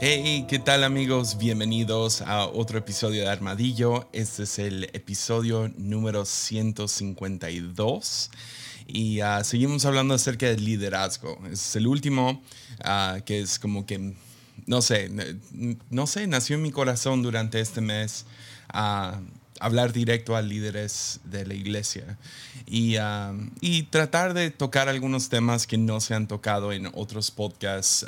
Hey, ¿qué tal amigos? Bienvenidos a otro episodio de Armadillo. Este es el episodio número 152 y ah, seguimos hablando acerca del liderazgo. Es el último ah, que es como que, no sé, no sé, nació en mi corazón durante este mes. a hablar directo a líderes de la iglesia y, y, tratar de tocar algunos temas que no se han tocado en otros podcasts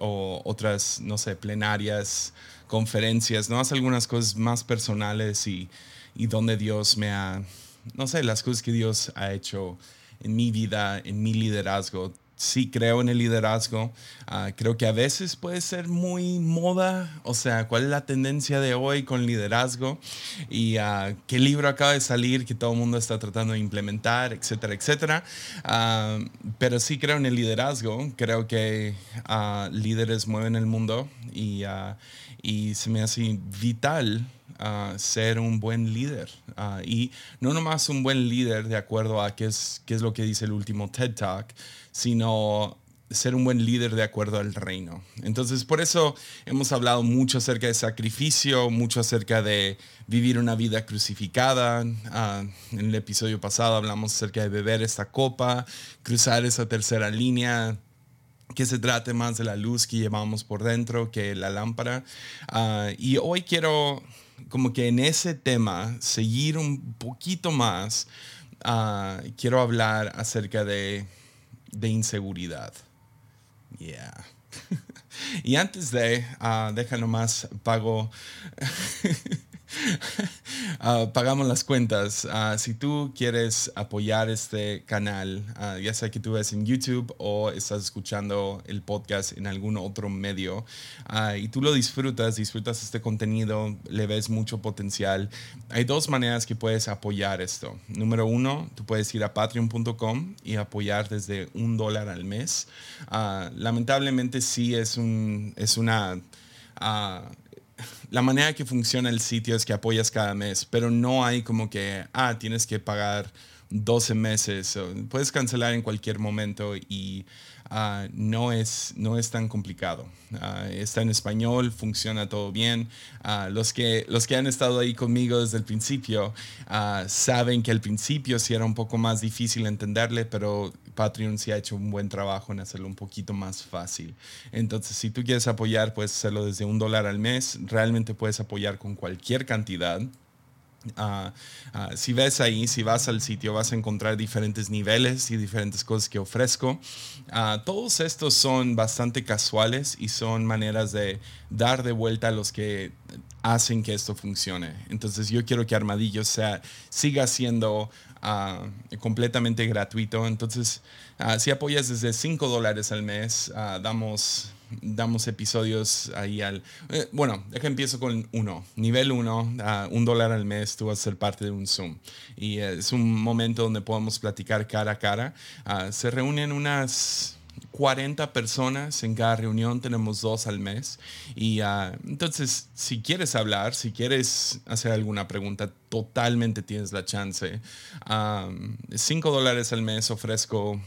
o otras, no sé, plenarias, conferencias, ¿no? Hace algunas cosas más personales y, y donde Dios me ha, no sé, las cosas que Dios ha hecho en mi vida, en mi liderazgo, sí creo en el liderazgo. Ah, creo que a veces puede ser muy moda, o sea, cuál es la tendencia de hoy con liderazgo y uh, qué libro acaba de salir que todo el mundo está tratando de implementar, etcétera, etcétera. Ah, pero sí creo en el liderazgo. Creo que líderes mueven el mundo y, se me hace vital ser un buen líder. y no nomás un buen líder de acuerdo a qué es lo que dice el último TED Talk, sino ser un buen líder de acuerdo al reino. Entonces, por eso hemos hablado mucho acerca de sacrificio, mucho acerca de vivir una vida crucificada. en el episodio pasado hablamos acerca de beber esta copa, cruzar esa tercera línea, que se trate más de la luz que llevamos por dentro que la lámpara. Ah, y hoy quiero como que en ese tema seguir un poquito más. Ah, quiero hablar acerca de, de inseguridad. Yeah. y antes de, uh, deja nomás, pago Uh, pagamos las cuentas. Uh, si tú quieres apoyar este canal, uh, ya sea que tú ves en YouTube o estás escuchando el podcast en algún otro medio y tú lo disfrutas, disfrutas este contenido, le ves mucho potencial, hay dos maneras que puedes apoyar esto. Número uno, tú puedes ir a patreon.com y apoyar desde un dólar al mes. lamentablemente sí es, un, es una la manera que funciona el sitio es que apoyas cada mes, pero no hay como que, ah, tienes que pagar 12 meses, puedes cancelar en cualquier momento y Ah, no, es, no es tan complicado. Ah, está en español, funciona todo bien. Ah, los, que, los que han estado ahí conmigo desde el principio saben que al principio sí era un poco más difícil entenderle, pero Patreon sí ha hecho un buen trabajo en hacerlo un poquito más fácil. Entonces, si tú quieres apoyar, puedes hacerlo desde un dólar al mes. Realmente puedes apoyar con cualquier cantidad. Ah, ah, si ves ahí, si vas al sitio, vas a encontrar diferentes niveles y diferentes cosas que ofrezco. Ah, todos estos son bastante casuales y son maneras de dar de vuelta a los que hacen que esto funcione. Entonces yo quiero que Armadillo sea, siga siendo completamente gratuito. Entonces, si apoyas desde 5 dólares al mes, damos damos episodios ahí al... Eh, bueno, deja empiezo con uno. Nivel uno, un dólar al mes, tú vas a ser parte de un Zoom. Y es un momento donde podemos platicar cara a cara. Ah, se reúnen unas 40 personas en cada reunión, tenemos dos al mes. Y ah, entonces, si quieres hablar, si quieres hacer alguna pregunta, totalmente tienes la chance. 5 dólares al mes ofrezco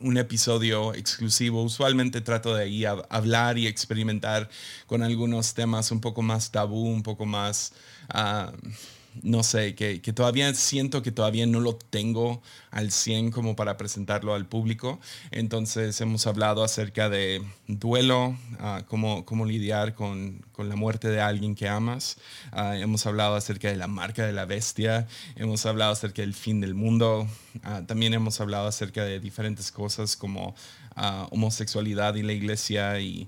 un episodio exclusivo. Usualmente trato de ahí hablar y experimentar con algunos temas un poco más tabú, un poco más... Ah, no sé, que, que, todavía siento que todavía no lo tengo al 100 como para presentarlo al público. Entonces hemos hablado acerca de duelo, uh, cómo, cómo, lidiar con, con, la muerte de alguien que amas. Uh, hemos hablado acerca de la marca de la bestia. Hemos hablado acerca del fin del mundo. Uh, también hemos hablado acerca de diferentes cosas como homosexualidad y la iglesia y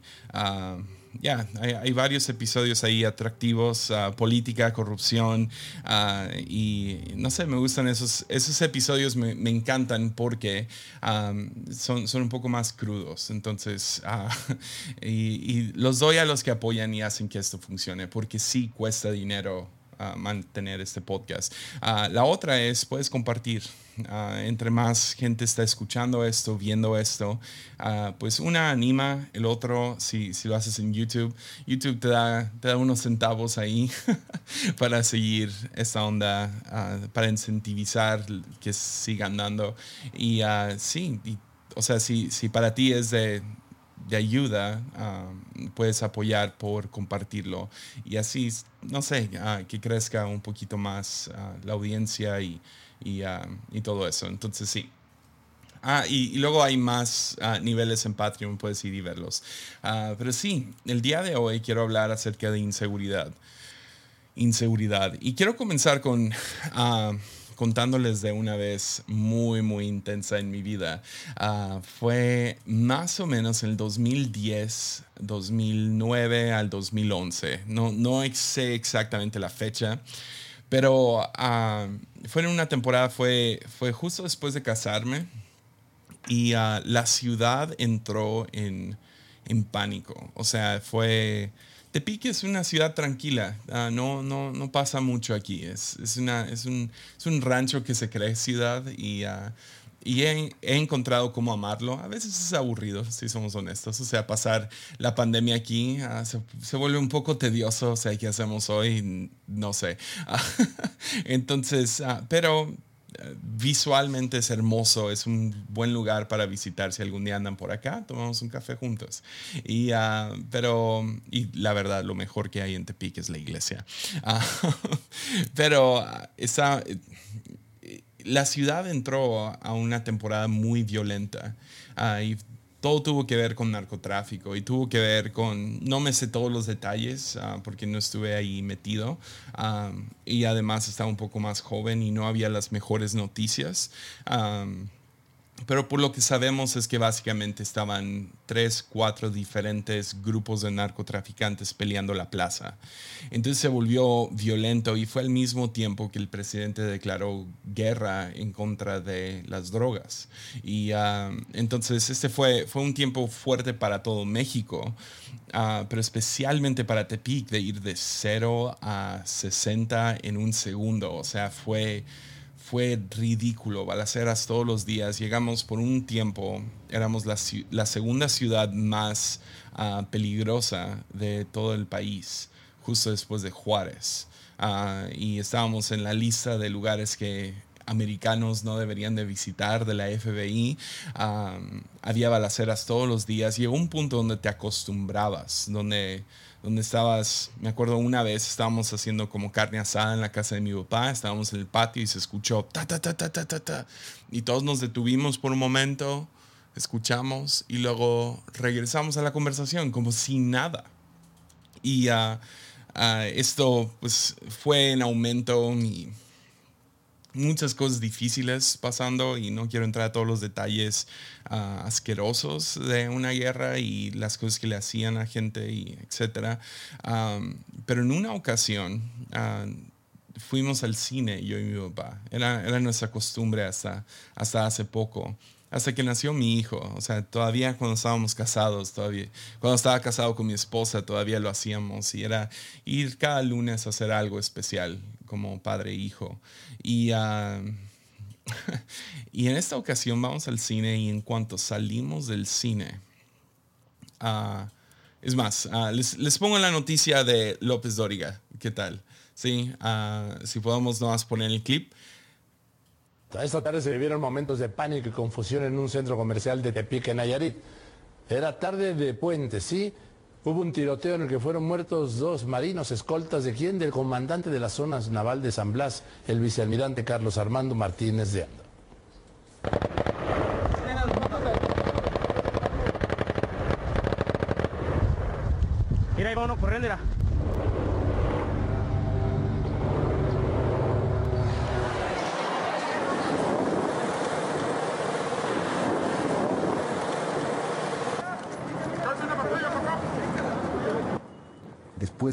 ya, hay, varios episodios ahí atractivos, uh, política, corrupción, uh, y no sé, me gustan esos, esos episodios, me, me encantan porque um, son, son un poco más crudos, entonces, uh, y los doy a los que apoyan y hacen que esto funcione, porque sí cuesta dinero mantener este podcast. la otra es, puedes compartir. Ah, entre más gente está escuchando esto, viendo esto, ah, pues una anima, el otro, si, si, lo haces en YouTube, YouTube te da, te da unos centavos ahí para seguir esta onda, ah, para incentivizar que sigan dando. Y sí, o sea, si, si para ti es de de ayuda, puedes apoyar por compartirlo. Y así, no sé, que crezca un poquito más la audiencia y, y, todo eso. Entonces sí. Ah, y, luego hay más niveles en Patreon, puedes ir y verlos. pero sí, el día de hoy quiero hablar acerca de inseguridad. Inseguridad. Y quiero comenzar con contándoles de una vez muy, muy intensa en mi vida. Ah, fue más o menos en el 2010, 2009 al 2011. No, no sé exactamente la fecha, pero uh, fue en una temporada, fue, fue justo después de casarme y ah, la ciudad entró en, en pánico. O sea, fue Tepic es una ciudad tranquila, ah, no, no, no pasa mucho aquí, es, es, una, es, un, es un rancho que se cree ciudad y, uh, y he, he, encontrado cómo amarlo. A veces es aburrido, si somos honestos, o sea, pasar la pandemia aquí uh, se, se, vuelve un poco tedioso, o sea, ¿qué hacemos hoy? No sé. Entonces, pero visualmente es hermoso, es un buen lugar para visitar. Si algún día andan por acá, tomamos un café juntos. Y, ah, pero, y la verdad, lo mejor que hay en Tepic es la iglesia. Ah, pero ah, esa, la ciudad entró a una temporada muy violenta. Todo tuvo que ver con narcotráfico y tuvo que ver con, no me sé todos los detalles ah, porque no estuve ahí metido ah, y además estaba un poco más joven y no había las mejores noticias. Ah, pero por lo que sabemos es que básicamente estaban tres, cuatro diferentes grupos de narcotraficantes peleando la plaza. Entonces se volvió violento y fue al mismo tiempo que el presidente declaró guerra en contra de las drogas. Y ah, entonces este fue, fue un tiempo fuerte para todo México, uh, pero especialmente para Tepic de ir de 0 a 60 en un segundo. O sea, fue fue ridículo, balaceras todos los días. Llegamos por un tiempo, éramos la, segunda ciudad más uh, peligrosa de todo el país, justo después de Juárez. Uh, y estábamos en la lista de lugares que americanos no deberían de visitar de la FBI. Um, había balaceras todos los días. Llegó un punto donde te acostumbrabas, donde donde estabas, me acuerdo una vez estábamos haciendo como carne asada en la casa de mi papá, estábamos en el patio y se escuchó ta ta ta ta ta ta ta y todos nos detuvimos por un momento, escuchamos y luego regresamos a la conversación como sin nada. Y uh, esto pues fue en aumento y muchas cosas difíciles pasando y no quiero entrar a todos los detalles uh, asquerosos de una guerra y las cosas que le hacían a gente y etcétera. Pero en una ocasión uh, fuimos al cine yo y mi papá. Era, era nuestra costumbre hasta, hasta hace poco hasta que nació mi hijo. O sea, todavía cuando estábamos casados, todavía, cuando estaba casado con mi esposa, todavía lo hacíamos y era ir cada lunes a hacer algo especial como padre e hijo. Y, ah, y en esta ocasión vamos al cine y en cuanto salimos del cine, uh, es más, uh, les, les, pongo la noticia de López Dóriga. ¿Qué tal? Sí, si podemos nomás poner el clip. Esta tarde se vivieron momentos de pánico y confusión en un centro comercial de Tepic, Nayarit. Era tarde de puente, ¿sí? Hubo un tiroteo en el que fueron muertos dos marinos escoltas de quién? Del comandante de las zonas naval de San Blas, el vicealmirante Carlos Armando Martínez de Anda. Mira, ahí va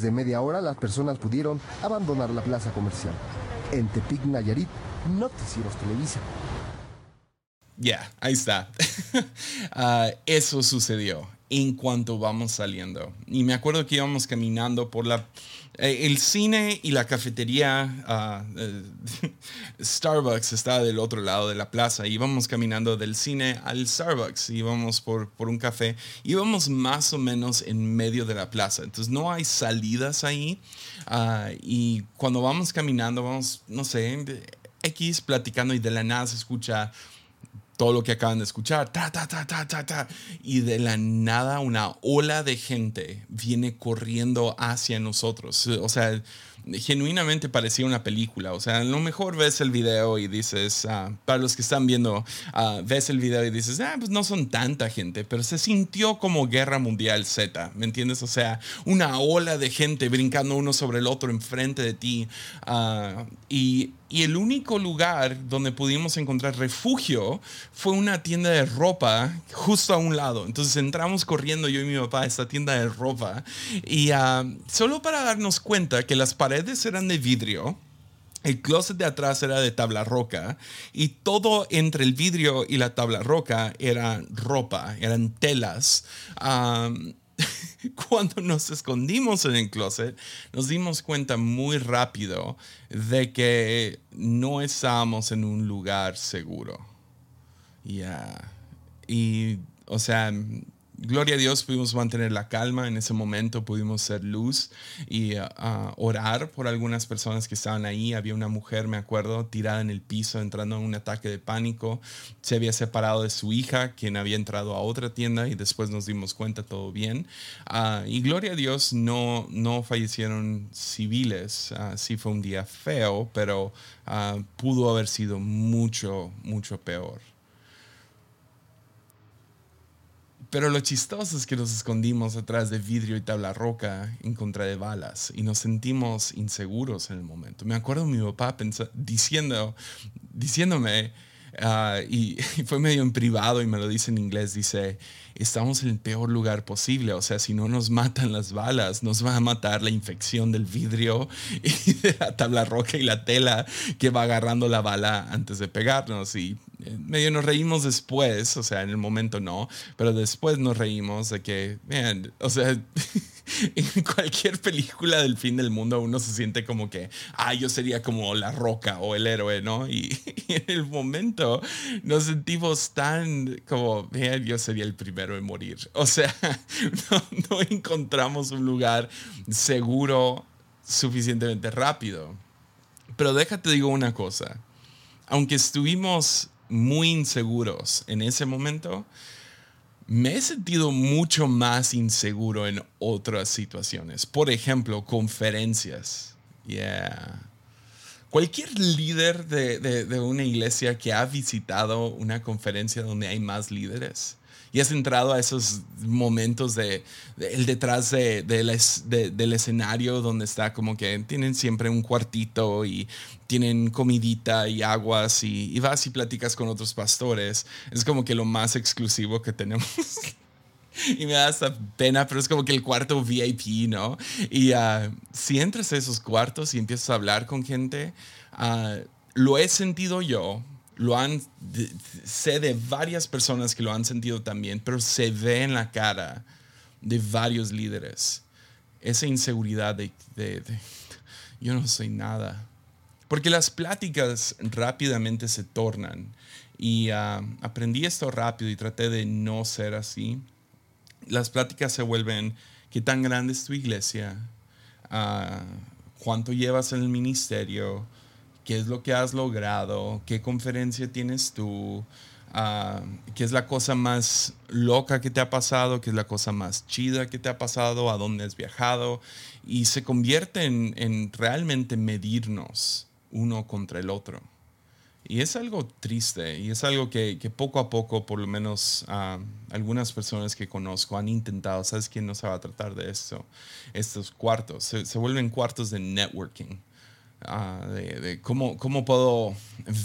De media hora, las personas pudieron abandonar la plaza comercial. En Tepic, Nayarit, Noticieros Televisa. Ya, ahí está. Ah, eso sucedió en cuanto vamos saliendo. Y me acuerdo que íbamos caminando por la... Eh, el cine y la cafetería ah, eh, Starbucks estaba del otro lado de la plaza. Íbamos caminando del cine al Starbucks. Íbamos por, por un café. Íbamos más o menos en medio de la plaza. Entonces no hay salidas ahí. Ah, y cuando vamos caminando, vamos, no sé, X platicando y de la nada se escucha todo lo que acaban de escuchar, ta, ta, ta, ta, ta, ta, y de la nada una ola de gente viene corriendo hacia nosotros. O sea, genuinamente parecía una película. O sea, a lo mejor ves el video y dices, ah, para los que están viendo, ah, ves el video y dices, ah, pues no son tanta gente, pero se sintió como Guerra Mundial Z, ¿me entiendes? O sea, una ola de gente brincando uno sobre el otro enfrente de ti. Ah, y y el único lugar donde pudimos encontrar refugio fue una tienda de ropa justo a un lado. Entonces entramos corriendo yo y mi papá a esta tienda de ropa y solo para darnos cuenta que las paredes eran de vidrio. El closet de atrás era de tabla roca y todo entre el vidrio y la tabla roca era ropa, eran telas. Ah, cuando nos escondimos en el closet, nos dimos cuenta muy rápido de que no estábamos en un lugar seguro. Ya. Y, o sea, gloria a Dios pudimos mantener la calma en ese momento, pudimos ser luz y uh, orar por algunas personas que estaban ahí. Había una mujer, me acuerdo, tirada en el piso, entrando en un ataque de pánico. Se había separado de su hija, quien había entrado a otra tienda y después nos dimos cuenta todo bien. Uh, y gloria a Dios, no, no fallecieron civiles. sí fue un día feo, pero pudo haber sido mucho, mucho peor. Pero lo chistoso es que nos escondimos atrás de vidrio y tabla roca en contra de balas y nos sentimos inseguros en el momento. Me acuerdo mi papá diciendo, diciéndome, uh, y, y, fue medio en privado y me lo dice en inglés, dice, estamos en el peor lugar posible, o sea, si no nos matan las balas, nos va a matar la infección del vidrio y de la tabla roca y la tela que va agarrando la bala antes de pegarnos. Y medio nos reímos después, o sea, en el momento no, pero después nos reímos de que, man, o sea, en cualquier película del fin del mundo uno se siente como que, ah, yo sería como la roca o el héroe, ¿no? Y, y en el momento nos sentimos tan como, man, yo sería el primero en morir. O sea, no, no encontramos un lugar seguro suficientemente rápido. Pero déjate digo una cosa, aunque estuvimos muy inseguros en ese momento, me he sentido mucho más inseguro en otras situaciones. Por ejemplo, conferencias. Yeah. Cualquier líder de, de, una iglesia que ha visitado una conferencia donde hay más líderes y has entrado a esos momentos de, el detrás de, del escenario donde está como que tienen siempre un cuartito y tienen comidita y aguas y, y vas y platicas con otros pastores. Es como que lo más exclusivo que tenemos. y me da hasta pena, pero es como que el cuarto VIP, ¿no? Y uh, si entras a esos cuartos y empiezas a hablar con gente, uh, lo he sentido yo, lo han, sé de varias personas que lo han sentido también, pero se ve en la cara de varios líderes esa inseguridad de, de, de yo no soy nada. Porque las pláticas rápidamente se tornan. Y uh, aprendí esto rápido y traté de no ser así. Las pláticas se vuelven, ¿qué tan grande es tu iglesia? Uh, ¿Cuánto llevas en el ministerio? qué es lo que has logrado, qué conferencia tienes tú, uh, qué es la cosa más loca que te ha pasado, qué es la cosa más chida que te ha pasado, a dónde has viajado, y se convierte en, en realmente medirnos uno contra el otro. Y es algo triste y es algo que, que poco a poco, por lo menos algunas personas que conozco han intentado, ¿sabes quién no se va a tratar de esto? Estos cuartos, se, se vuelven cuartos de networking. Uh, de, de cómo, cómo, puedo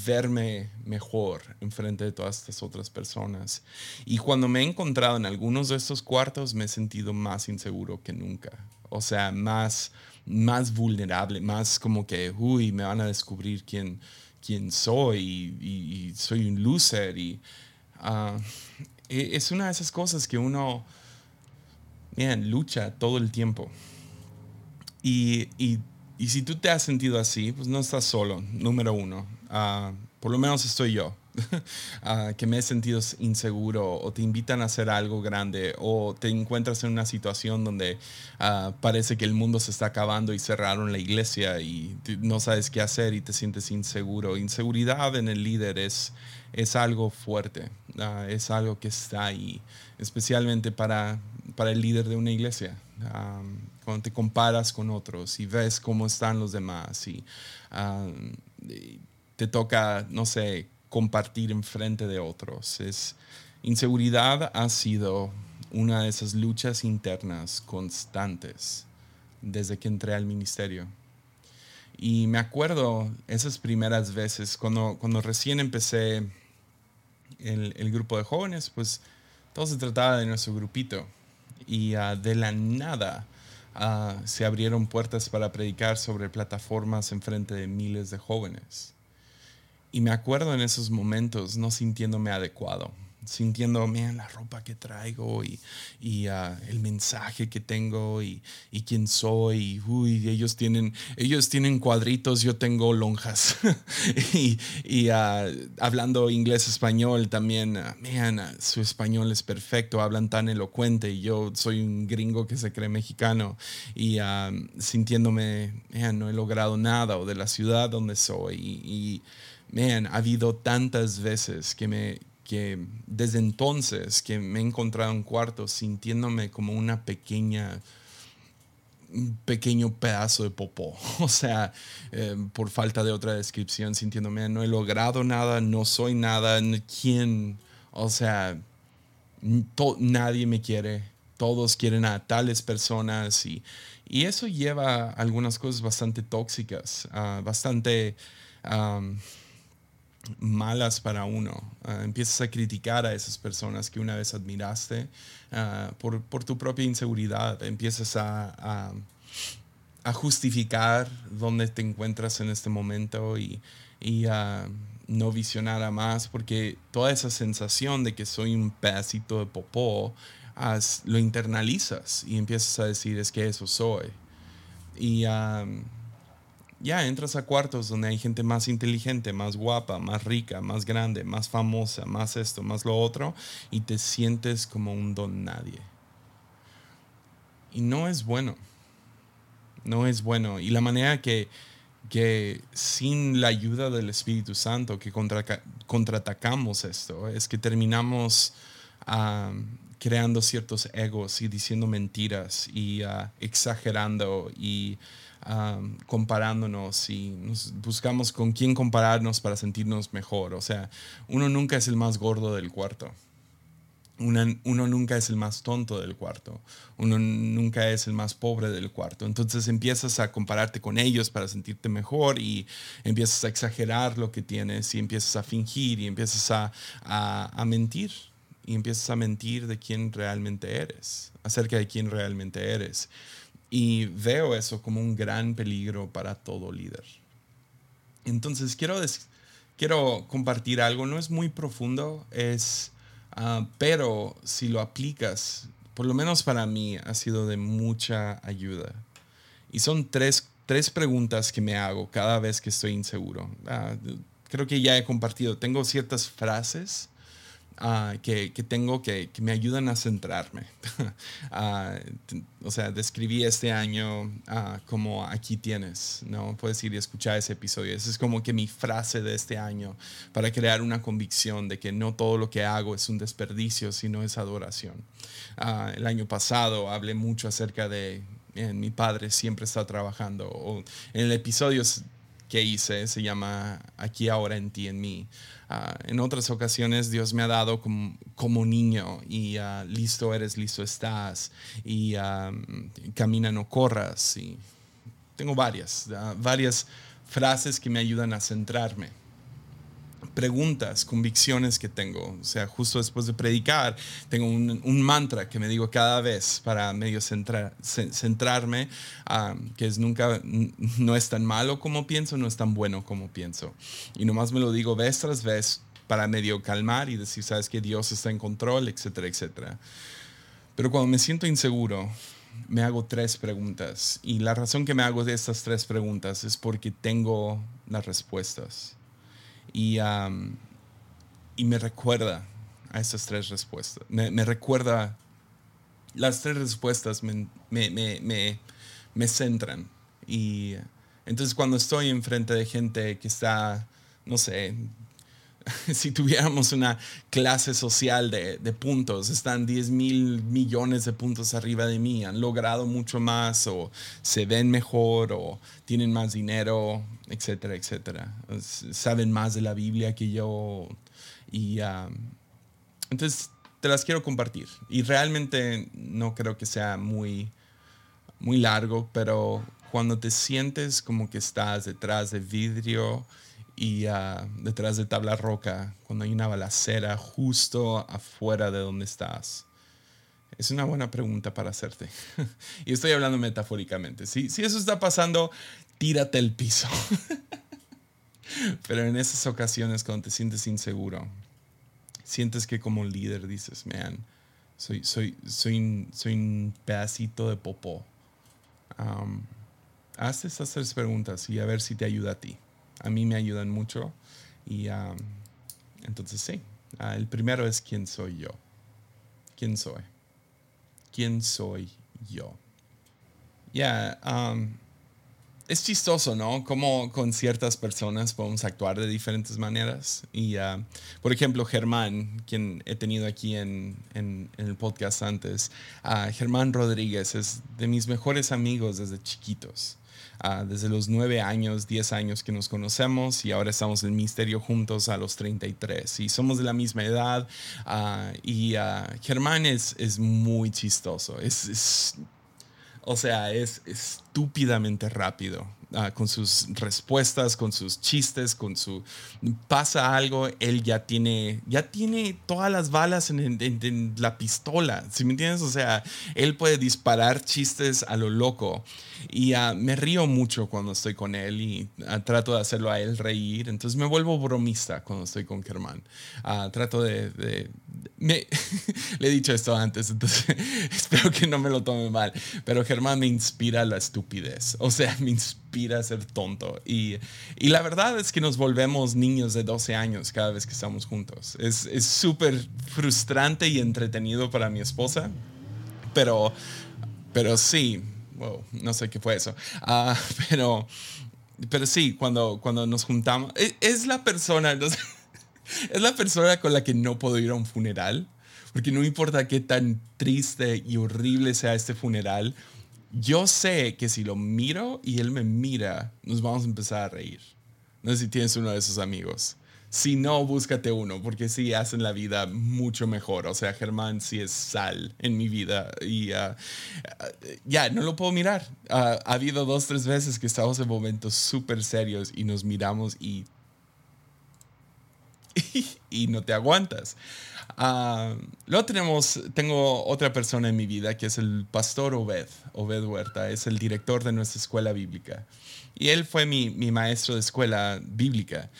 verme mejor enfrente de todas estas otras personas. Y cuando me he encontrado en algunos de estos cuartos, me he sentido más inseguro que nunca. O sea, más, más vulnerable, más como que, uy, me van a descubrir quién, quién soy y, y, y soy un loser. Y uh, es una de esas cosas que uno man, lucha todo el tiempo. Y, y si tú te has sentido así, pues no estás solo, número uno. Uh, por lo menos estoy yo. ah, que me he sentido inseguro o te invitan a hacer algo grande o te encuentras en una situación donde ah, parece que el mundo se está acabando y cerraron la iglesia y no sabes qué hacer y te sientes inseguro. Inseguridad en el líder es, es algo fuerte, ah, es algo que está ahí, especialmente para, para el líder de una iglesia. cuando te comparas con otros y ves cómo están los demás y te toca, no sé, compartir en frente de otros. Es, inseguridad ha sido una de esas luchas internas constantes desde que entré al ministerio. Y me acuerdo esas primeras veces, cuando, cuando recién empecé el, el grupo de jóvenes, pues todo se trataba de nuestro grupito. Y uh, de la nada uh, se abrieron puertas para predicar sobre plataformas en frente de miles de jóvenes. Y me acuerdo en esos momentos no sintiéndome adecuado, sintiendo, la ropa que traigo y, y ah, el mensaje que tengo y, y, quién soy. Uy, ellos tienen, ellos tienen cuadritos, yo tengo lonjas. y, y uh, hablando inglés-español también, uh, su español es perfecto, hablan tan elocuente y yo soy un gringo que se cree mexicano y sintiéndome, no he logrado nada o de la ciudad donde soy. y man, ha habido tantas veces que me, que desde entonces que me he encontrado en cuarto sintiéndome como una pequeña un pequeño pedazo de popó, o sea, eh, por falta de otra descripción, sintiéndome, no he logrado nada, no soy nada, ¿quién? O sea, nadie me quiere, todos quieren a tales personas y, y eso lleva algunas cosas bastante tóxicas, uh, bastante malas para uno. Ah, empiezas a criticar a esas personas que una vez admiraste ah, por, por, tu propia inseguridad. Empiezas a, a, justificar dónde te encuentras en este momento y, y a no visionar a más porque toda esa sensación de que soy un pedacito de popó, lo internalizas y empiezas a decir es que eso soy. Y ya entras a cuartos donde hay gente más inteligente, más guapa, más rica, más grande, más famosa, más esto, más lo otro, y te sientes como un don nadie. Y no es bueno. No es bueno. Y la manera que, que sin la ayuda del Espíritu Santo que contra, contraatacamos esto es que terminamos ah, creando ciertos egos y diciendo mentiras y ah, exagerando y comparándonos y buscamos con quién compararnos para sentirnos mejor. O sea, uno nunca es el más gordo del cuarto. uno nunca es el más tonto del cuarto. Uno nunca es el más pobre del cuarto. Entonces empiezas a compararte con ellos para sentirte mejor y empiezas a exagerar lo que tienes y empiezas a fingir y empiezas a, a mentir. Y empiezas a mentir de quién realmente eres, acerca de quién realmente eres. Y veo eso como un gran peligro para todo líder. Entonces quiero, quiero compartir algo, no es muy profundo, es, ah, pero si lo aplicas, por lo menos para mí ha sido de mucha ayuda. Y son tres, tres preguntas que me hago cada vez que estoy inseguro. Ah, creo que ya he compartido, tengo ciertas frases Ah, que, que, tengo que, que, me ayudan a centrarme. uh, o sea, describí este año uh, como aquí tienes, ¿no? Puedes ir y escuchar ese episodio. Esa es como que mi frase de este año para crear una convicción de que no todo lo que hago es un desperdicio, sino es adoración. el año pasado hablé mucho acerca de mi padre siempre está trabajando. O en el episodio que hice se llama Aquí, ahora, en ti, en mí. Ah, en otras ocasiones Dios me ha dado como, como niño y ah, listo eres, listo estás y ah, camina, no corras. Y tengo varias, varias frases que me ayudan a centrarme preguntas, convicciones que tengo. O sea, justo después de predicar, tengo un, mantra que me digo cada vez para medio centrarme, que es nunca, no es tan malo como pienso, no es tan bueno como pienso. Y nomás me lo digo vez tras vez para medio calmar y decir, sabes que Dios está en control, etcétera, etcétera. Pero cuando me siento inseguro, me hago tres preguntas. Y la razón que me hago de estas tres preguntas es porque tengo las respuestas. Y y me recuerda a esas tres respuestas. Me, recuerda, las tres respuestas me, me, me, centran. Y entonces cuando estoy enfrente de gente que está, no sé, si tuviéramos una clase social de, de, puntos, están 10 mil millones de puntos arriba de mí, han logrado mucho más o se ven mejor o tienen más dinero, etcétera, etcétera. Saben más de la Biblia que yo y entonces te las quiero compartir. Y realmente no creo que sea muy, muy largo, pero cuando te sientes como que estás detrás de vidrio, y ah, detrás de tabla roca, cuando hay una balacera justo afuera de donde estás? Es una buena pregunta para hacerte. y estoy hablando metafóricamente. Si, si eso está pasando, tírate el piso. Pero en esas ocasiones cuando te sientes inseguro, sientes que como líder dices, man, soy, soy, soy, soy un pedacito de popó. Um, haz esas tres preguntas y a ver si te ayuda a ti a mí me ayudan mucho. Y entonces sí, ah, el primero es quién soy yo. ¿Quién soy? ¿Quién soy yo? Ya, es chistoso, ¿no? Como con ciertas personas podemos actuar de diferentes maneras. Y, ah, por ejemplo, Germán, quien he tenido aquí en, en, el podcast antes, uh, Germán Rodríguez es de mis mejores amigos desde chiquitos. Ah, desde los nueve años, diez años que nos conocemos y ahora estamos en el juntos a los 33 y somos de la misma edad ah, y uh, Germán es, es, muy chistoso, es, o sea, es estúpidamente rápido. Ah, con sus respuestas, con sus chistes, con su pasa algo, él ya tiene, ya tiene todas las balas en, la pistola, ¿sí me entiendes? O sea, él puede disparar chistes a lo loco y uh, me río mucho cuando estoy con él y uh, trato de hacerlo a él reír, entonces me vuelvo bromista cuando estoy con Germán. trato de, de me, le he dicho esto antes, entonces espero que no me lo tome mal, pero Germán me inspira la estupidez, o sea, me inspira a ser tonto. Y, y, la verdad es que nos volvemos niños de 12 años cada vez que estamos juntos. Es súper frustrante y entretenido para mi esposa, pero, pero sí, wow, no sé qué fue eso. Uh, pero, pero sí, cuando, cuando nos juntamos, es, es la persona, es la persona con la que no puedo ir a un funeral. Porque no importa qué tan triste y horrible sea este funeral, yo sé que si lo miro y él me mira, nos vamos a empezar a reír. No sé si tienes uno de esos amigos. Si no, búscate uno, porque sí hacen la vida mucho mejor. O sea, Germán sí es sal en mi vida. Y uh, ya, no lo puedo mirar. Uh, ha habido dos, tres veces que estamos en momentos súper serios y nos miramos y, y no te aguantas. Uh, luego tenemos, tengo otra persona en mi vida que es el pastor Obed, Obed Huerta, es el director de nuestra escuela bíblica. Y él fue mi, mi maestro de escuela bíblica.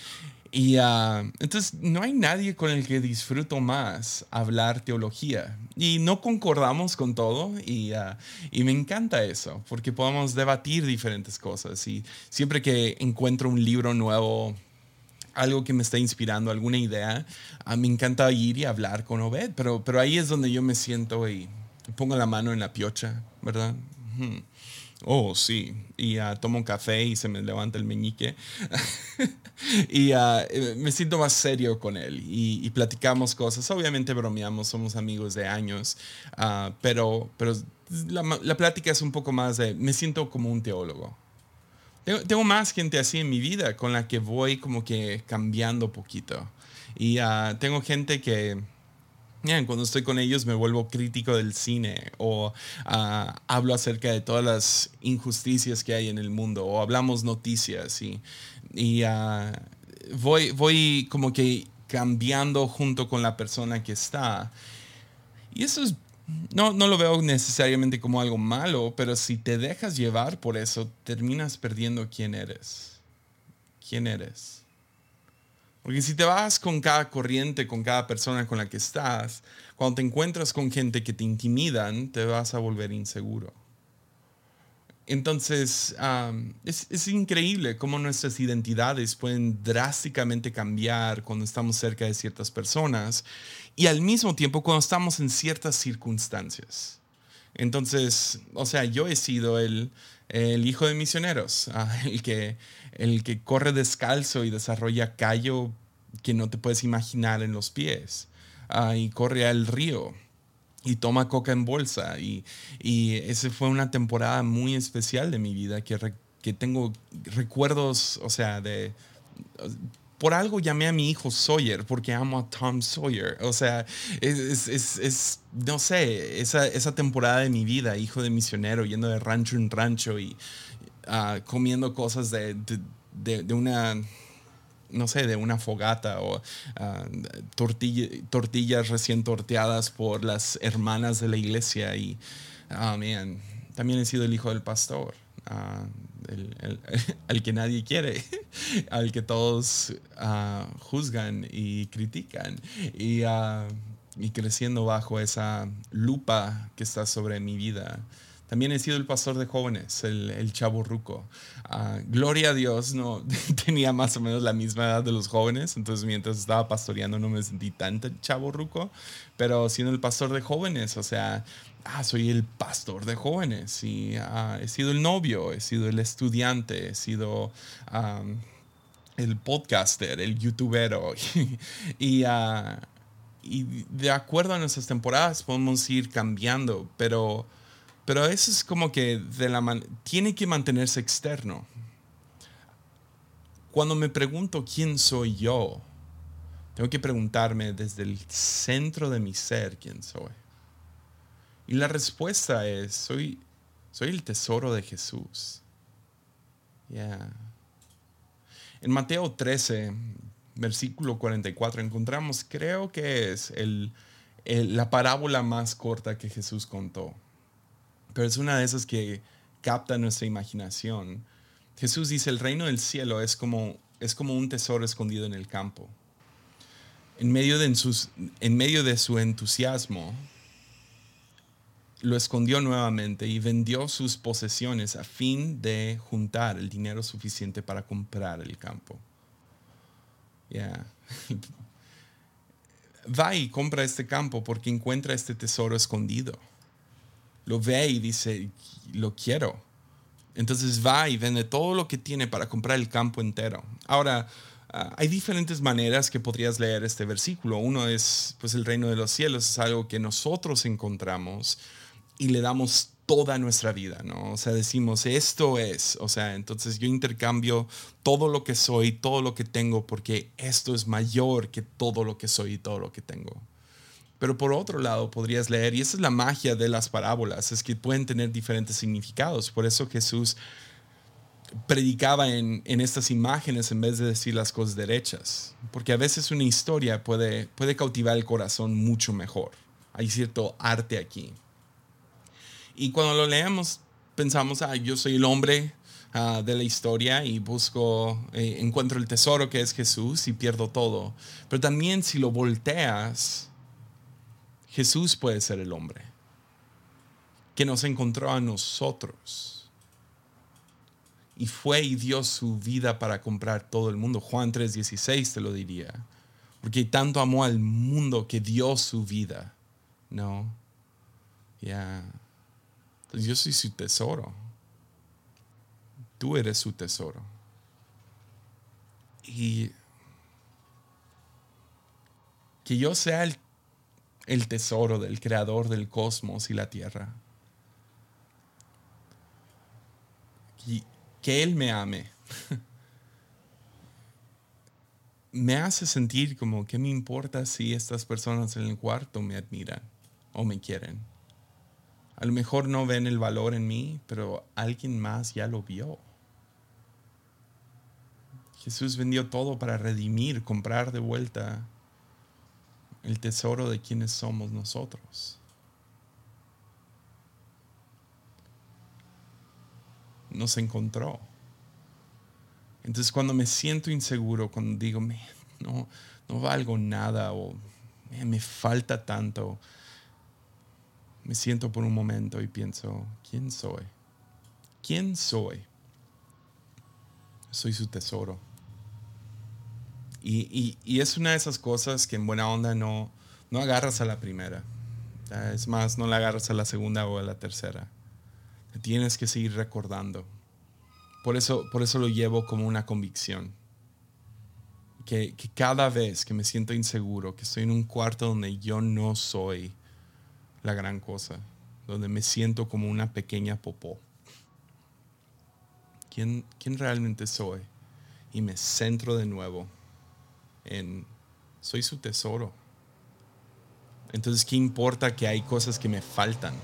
Y uh, entonces no hay nadie con el que disfruto más hablar teología. Y no concordamos con todo y, uh, y, me encanta eso, porque podemos debatir diferentes cosas. Y siempre que encuentro un libro nuevo algo que me está inspirando, alguna idea, a me encanta ir y hablar con Obed, pero, pero ahí es donde yo me siento y pongo la mano en la piocha, ¿verdad? Oh, sí. Y uh, tomo un café y se me levanta el meñique. y uh, me siento más serio con él y, platicamos cosas. Obviamente bromeamos, somos amigos de años, pero, pero la, la plática es un poco más de, me siento como un teólogo. Tengo, más gente así en mi vida con la que voy como que cambiando poquito. Y uh, tengo gente que, cuando estoy con ellos me vuelvo crítico del cine o uh, hablo acerca de todas las injusticias que hay en el mundo o hablamos noticias y, y uh, voy, voy como que cambiando junto con la persona que está. Y eso es no, no lo veo necesariamente como algo malo, pero si te dejas llevar por eso, terminas perdiendo quién eres. ¿Quién eres? Porque si te vas con cada corriente, con cada persona con la que estás, cuando te encuentras con gente que te intimidan, te vas a volver inseguro. Entonces, es, es, increíble cómo nuestras identidades pueden drásticamente cambiar cuando estamos cerca de ciertas personas y al mismo tiempo cuando estamos en ciertas circunstancias. Entonces, o sea, yo he sido el, el hijo de misioneros, ah, el, que, el que corre descalzo y desarrolla callo que no te puedes imaginar en los pies ah, y corre al río y toma coca en bolsa. Y, y esa fue una temporada muy especial de mi vida que, que tengo recuerdos, o sea, de... Por algo llamé a mi hijo Sawyer, porque amo a Tom Sawyer. O sea, es, es, es no sé, esa, esa, temporada de mi vida, hijo de misionero, yendo de rancho en rancho y uh, comiendo cosas de, de, de una no sé, de una fogata o ah, tortillas recién torteadas por las hermanas de la iglesia. Y, oh, también he sido el hijo del pastor, el, al que nadie quiere, al que todos juzgan y critican. Y, y creciendo bajo esa lupa que está sobre mi vida. También he sido el pastor de jóvenes, el, el chavo ruco. Ah, gloria a Dios, no tenía más o menos la misma edad de los jóvenes, entonces mientras estaba pastoreando no me sentí tan chavo ruco, pero siendo el pastor de jóvenes, o sea, ah, soy el pastor de jóvenes y ah, he sido el novio, he sido el estudiante, he sido el podcaster, el youtubero y, ah, y de acuerdo a nuestras temporadas podemos ir cambiando, pero pero eso es como que tiene que mantenerse externo. Cuando me pregunto quién soy yo, tengo que preguntarme desde el centro de mi ser quién soy. Y la respuesta es, soy, soy el tesoro de Jesús. Yeah. En Mateo 13, versículo 44, encontramos, creo que es la parábola más corta que Jesús contó pero es una de esas que capta nuestra imaginación. Jesús dice, el reino del cielo es como, es como un tesoro escondido en el campo. En medio, de sus, en medio de su entusiasmo, lo escondió nuevamente y vendió sus posesiones a fin de juntar el dinero suficiente para comprar el campo. Ya. Va y compra este campo porque encuentra este tesoro escondido lo ve y dice, lo quiero. Entonces va y vende todo lo que tiene para comprar el campo entero. Ahora, ah, hay diferentes maneras que podrías leer este versículo. Uno es, pues el reino de los cielos es algo que nosotros encontramos y le damos toda nuestra vida, ¿no? O sea, decimos, esto es, o sea, entonces yo intercambio todo lo que soy, todo lo que tengo, porque esto es mayor que todo lo que soy y todo lo que tengo. Pero por otro lado, podrías leer, y esa es la magia de las parábolas, es que pueden tener diferentes significados. Por eso Jesús predicaba en, estas imágenes en vez de decir las cosas derechas. Porque a veces una historia puede, puede cautivar el corazón mucho mejor. Hay cierto arte aquí. Y cuando lo leemos, pensamos, ah, yo soy el hombre ah, de la historia y busco, eh, encuentro el tesoro que es Jesús y pierdo todo. Pero también si lo volteas, Jesús puede ser el hombre que nos encontró a nosotros y fue y dio su vida para comprar todo el mundo. Juan 3:16 te lo diría. Porque tanto amó al mundo que dio su vida. No. Ya. Yo soy su tesoro. Tú eres su tesoro. Y que yo sea el el tesoro del creador del cosmos y la tierra. Y que Él me ame. me hace sentir como que me importa si estas personas en el cuarto me admiran o me quieren. A lo mejor no ven el valor en mí, pero alguien más ya lo vio. Jesús vendió todo para redimir, comprar de vuelta el tesoro de quienes somos nosotros. Nos encontró. Entonces cuando me siento inseguro, cuando digo, no, no valgo nada o me falta tanto, me siento por un momento y pienso, ¿quién soy? ¿quién soy? Soy su tesoro. Y, es una de esas cosas que en buena onda no, no agarras a la primera. Es más, no la agarras a la segunda o a la tercera. Tienes que seguir recordando. Por eso, por eso lo llevo como una convicción. Que, que, cada vez que me siento inseguro, que estoy en un cuarto donde yo no soy la gran cosa, donde me siento como una pequeña popó. ¿Quién, quién realmente soy? Y me centro de nuevo en, soy su tesoro. Entonces, ¿qué importa que hay cosas que me faltan?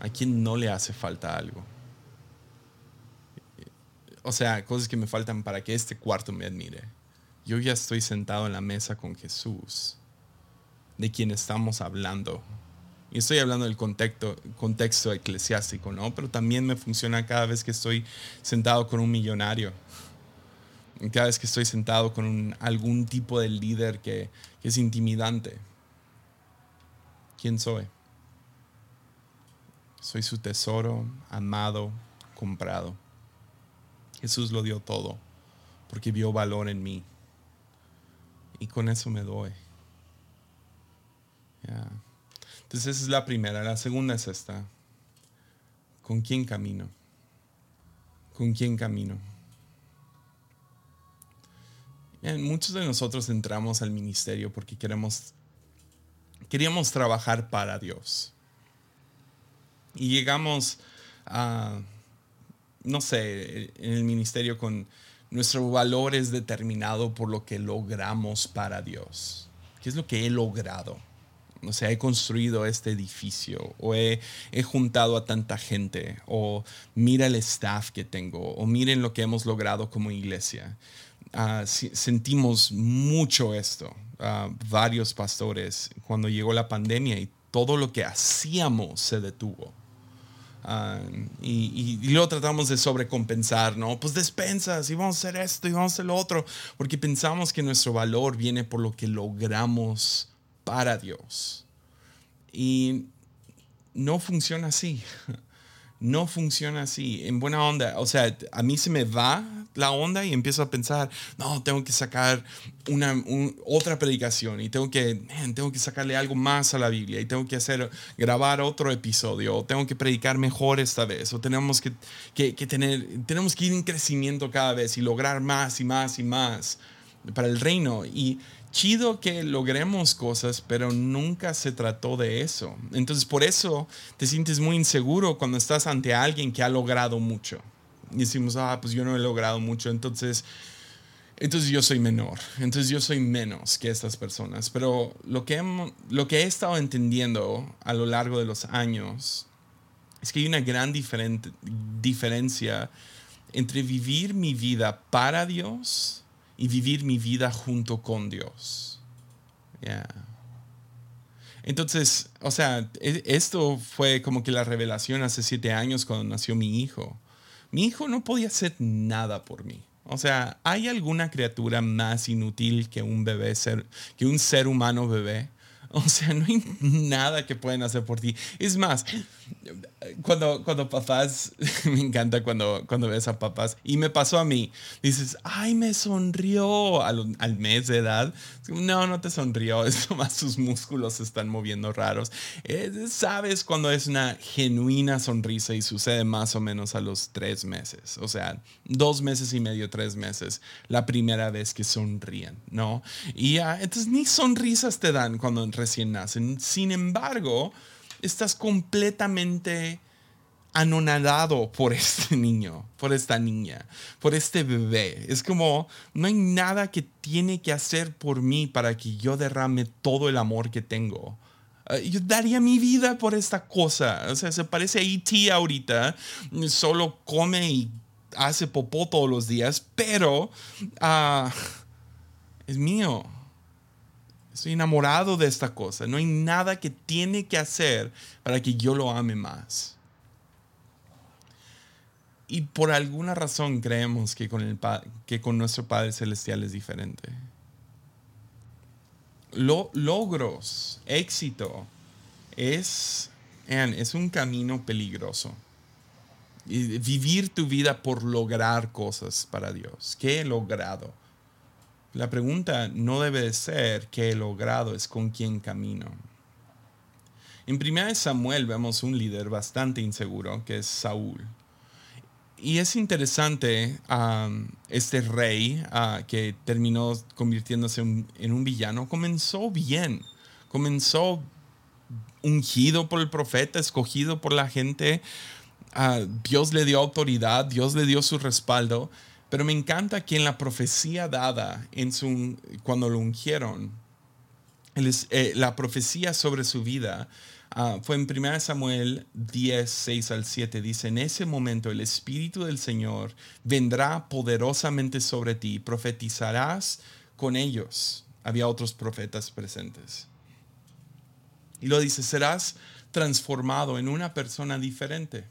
¿A quién no le hace falta algo? O sea, cosas que me faltan para que este cuarto me admire. Yo ya estoy sentado en la mesa con Jesús, de quien estamos hablando. Y estoy hablando del contexto, contexto eclesiástico, ¿no? Pero también me funciona cada vez que estoy sentado con un millonario cada vez que estoy sentado con algún tipo de líder que, es intimidante. ¿Quién soy? Soy su tesoro, amado, comprado. Jesús lo dio todo porque vio valor en mí. Y con eso me doy. Entonces esa es la primera. La segunda es esta. ¿Con quién camino? ¿Con quién camino? Muchos de nosotros entramos al ministerio porque queremos, queríamos trabajar para Dios. Y llegamos a, no sé, en el ministerio con nuestro valor es determinado por lo que logramos para Dios. ¿Qué es lo que he logrado? O sea, he construido este edificio o he, he, juntado a tanta gente o mira el staff que tengo o miren lo que hemos logrado como iglesia. Ah, sentimos mucho esto, ah, varios pastores, cuando llegó la pandemia y todo lo que hacíamos se detuvo. Ah, y, y, luego tratamos de sobrecompensar, ¿no? Pues despensas y vamos a hacer esto y vamos a hacer lo otro, porque pensamos que nuestro valor viene por lo que logramos para Dios. Y no funciona así. No funciona así, en buena onda. O sea, a mí se me va la onda y empiezo a pensar, no, tengo que sacar una, otra predicación y tengo que, tengo que sacarle algo más a la Biblia y tengo que hacer, grabar otro episodio o tengo que predicar mejor esta vez o tenemos que, que, que tener, tenemos que ir en crecimiento cada vez y lograr más y más y más para el reino. Y chido que logremos cosas, pero nunca se trató de eso. Entonces por eso te sientes muy inseguro cuando estás ante alguien que ha logrado mucho. Y decimos, ah, pues yo no he logrado mucho, entonces, entonces yo soy menor, entonces yo soy menos que estas personas. Pero lo que, lo que he estado entendiendo a lo largo de los años es que hay una gran diferencia entre vivir mi vida para Dios y vivir mi vida junto con Dios. Entonces, o sea, e, esto fue como que la revelación hace siete años cuando nació mi hijo. Mi hijo no podía hacer nada por mí. O sea, ¿hay alguna criatura más inútil que un bebé ser, que un ser humano bebé? O sea, no hay nada que pueden hacer por ti. Es más, cuando, cuando papás, me encanta cuando, cuando ves a papás, y me pasó a mí, dices, ay, me sonrió al, al mes de edad. No, no te sonrió, es más sus músculos se están moviendo raros. Sabes cuando es una genuina sonrisa y sucede más o menos a los tres meses, o sea, dos meses y medio, tres meses, la primera vez que sonríen, ¿no? Y entonces ni sonrisas te dan cuando recién nacen. Sin embargo, estás completamente anonadado por este niño, por esta niña, por este bebé. Es como, no hay nada que tiene que hacer por mí para que yo derrame todo el amor que tengo. Ah, yo daría mi vida por esta cosa. O sea, se parece a E.T. ahorita, solo come y hace popó todos los días, pero ah, es mío. Estoy enamorado de esta cosa. No hay nada que tiene que hacer para que yo lo ame más. Y por alguna razón creemos que con, el, que con nuestro Padre Celestial es diferente. Lo, logros, éxito, es, es un camino peligroso. Vivir tu vida por lograr cosas para Dios. ¿Qué he logrado? La pregunta no debe de ser qué he logrado, es con quién camino. En 1 Samuel vemos un líder bastante inseguro, que es Saúl. Y es interesante este rey uh, que terminó convirtiéndose en un villano, comenzó bien, comenzó ungido por el profeta, escogido por la gente, uh, Dios le dio autoridad, Dios le dio su respaldo, pero me encanta que en la profecía dada en su, cuando lo ungieron, eh, la profecía sobre su vida, Ah, fue en 1 Samuel 10, 6 al 7. Dice, en ese momento el Espíritu del Señor vendrá poderosamente sobre ti, profetizarás con ellos. Había otros profetas presentes. Y lo dice, serás transformado en una persona diferente.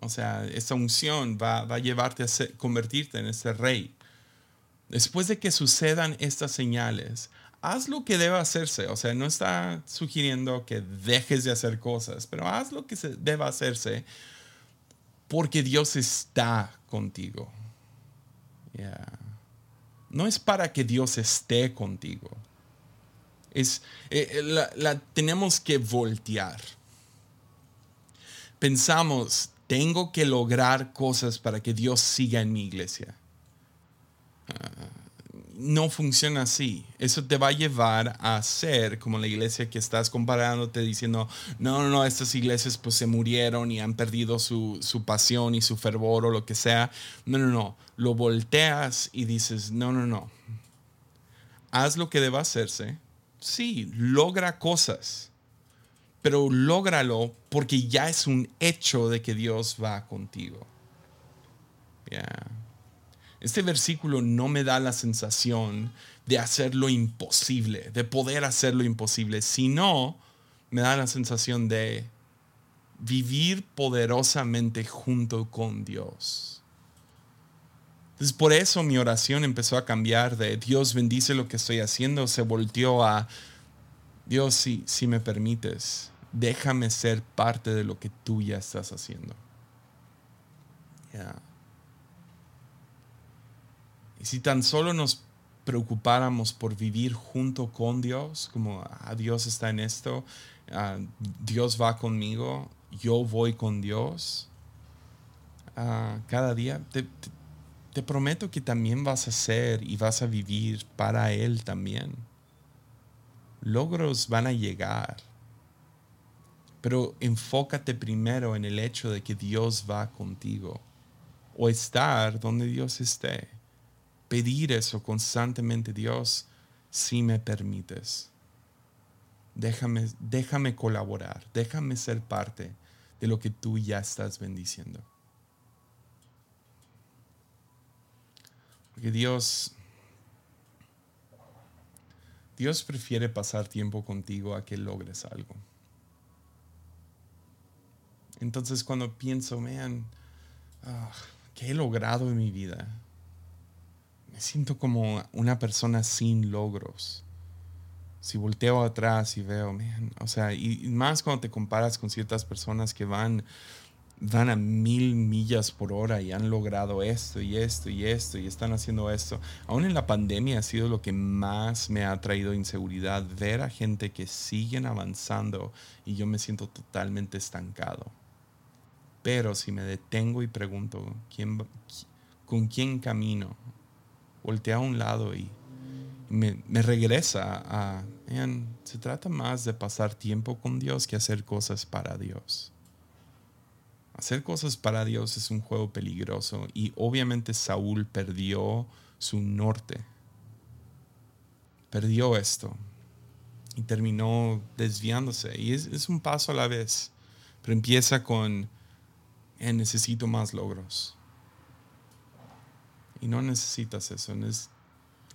O sea, esa unción va, va a llevarte a convertirte en ese rey. Después de que sucedan estas señales, haz lo que deba hacerse. O sea, no está sugiriendo que dejes de hacer cosas, pero haz lo que se deba hacerse porque Dios está contigo. No es para que Dios esté contigo. Es, eh, eh, la, tenemos que voltear. Pensamos, tengo que lograr cosas para que Dios siga en mi iglesia. Ah, no funciona así. Eso te va a llevar a ser como la iglesia que estás comparándote diciendo, no, no, no, estas iglesias pues se murieron y han perdido su, su, pasión y su fervor o lo que sea. No, no, no. Lo volteas y dices, no, no, no. Haz lo que deba hacerse. Sí, logra cosas. Pero lógralo porque ya es un hecho de que Dios va contigo. Ya. Este versículo no me da la sensación de hacer lo imposible, de poder hacer lo imposible, sino me da la sensación de vivir poderosamente junto con Dios. Entonces por eso mi oración empezó a cambiar de Dios bendice lo que estoy haciendo, se volteó a Dios si, si me permites, déjame ser parte de lo que tú ya estás haciendo. Y si tan solo nos preocupáramos por vivir junto con Dios, como ah, Dios está en esto, ah, Dios va conmigo, yo voy con Dios, ah, cada día, te, te prometo que también vas a ser y vas a vivir para Él también. Logros van a llegar, pero enfócate primero en el hecho de que Dios va contigo o estar donde Dios esté pedir eso constantemente, Dios, si me permites. Déjame, déjame colaborar, déjame ser parte de lo que tú ya estás bendiciendo. Porque Dios, Dios prefiere pasar tiempo contigo a que logres algo. Entonces cuando pienso, vean, ah, ¿qué he logrado en mi vida? Me siento como una persona sin logros. Si volteo atrás y veo, o sea, y, más cuando te comparas con ciertas personas que van, van a mil millas por hora y han logrado esto y esto y esto y están haciendo esto. Aún en la pandemia ha sido lo que más me ha traído inseguridad, ver a gente que siguen avanzando y yo me siento totalmente estancado. Pero si me detengo y pregunto, ¿quién, ¿con quién camino? Voltea a un lado y me, regresa a, se trata más de pasar tiempo con Dios que hacer cosas para Dios. Hacer cosas para Dios es un juego peligroso y obviamente Saúl perdió su norte. Perdió esto y terminó desviándose. Y es, un paso a la vez, pero empieza con, necesito más logros y no necesitas eso.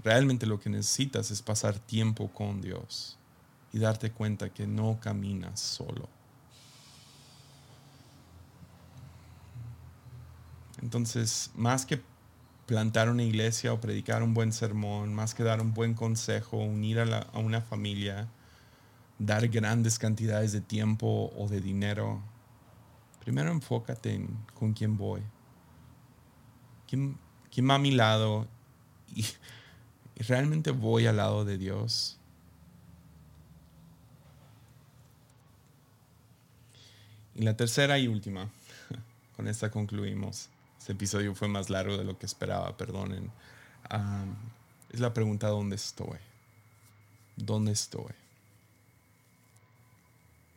realmente lo que necesitas es pasar tiempo con Dios y darte cuenta que no caminas solo. Entonces, más que plantar una iglesia o predicar un buen sermón, más que dar un buen consejo, unir a, a una familia, dar grandes cantidades de tiempo o de dinero, Primero enfócate en con quién voy. ¿Quién, quién va a mi lado? Y, realmente voy al lado de Dios. Y la tercera y última, con esta concluimos. Este episodio fue más largo de lo que esperaba, perdonen. Es la pregunta ¿dónde estoy? ¿Dónde estoy?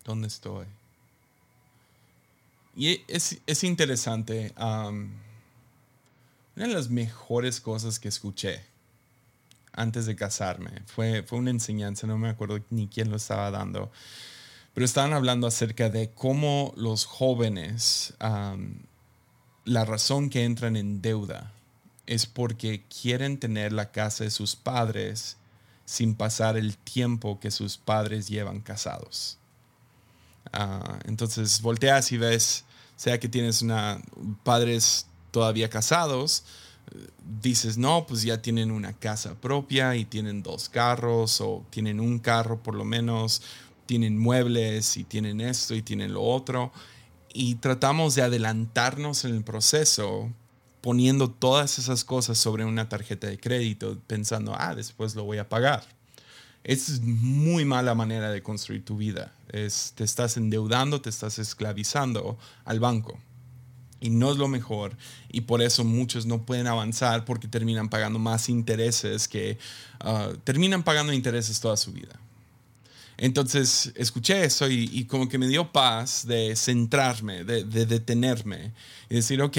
¿Dónde estoy? Y es, es interesante. Una de las mejores cosas que escuché antes de casarme fue, fue una enseñanza, no me acuerdo ni quién lo estaba dando, pero estaban hablando acerca de cómo los jóvenes, la razón que entran en deuda es porque quieren tener la casa de sus padres sin pasar el tiempo que sus padres llevan casados. Uh, entonces volteas y ves, sea que tienes una, padres todavía casados, dices, no, pues ya tienen una casa propia y tienen dos carros o tienen un carro por lo menos, tienen muebles y tienen esto y tienen lo otro. Y tratamos de adelantarnos en el proceso poniendo todas esas cosas sobre una tarjeta de crédito, pensando, ah, después lo voy a pagar. Es muy mala manera de construir tu vida. Es, te estás endeudando, te estás esclavizando al banco. Y no es lo mejor. Y por eso muchos no pueden avanzar porque terminan pagando más intereses que uh, terminan pagando intereses toda su vida. Entonces escuché eso y, y, como que me dio paz de centrarme, de, de detenerme y decir, ok,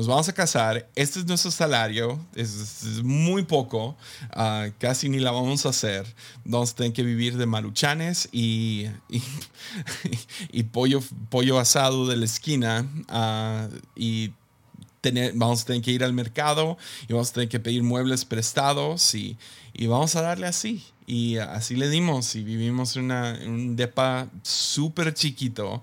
nos vamos a casar, este es nuestro salario, es, es muy poco, uh, casi ni la vamos a hacer, vamos a tener que vivir de maruchanes y, y, y pollo, pollo asado de la esquina. Uh, y tener, vamos a tener que ir al mercado y vamos a tener que pedir muebles prestados y, y vamos a darle así. Y así le dimos y vivimos en, un depa súper chiquito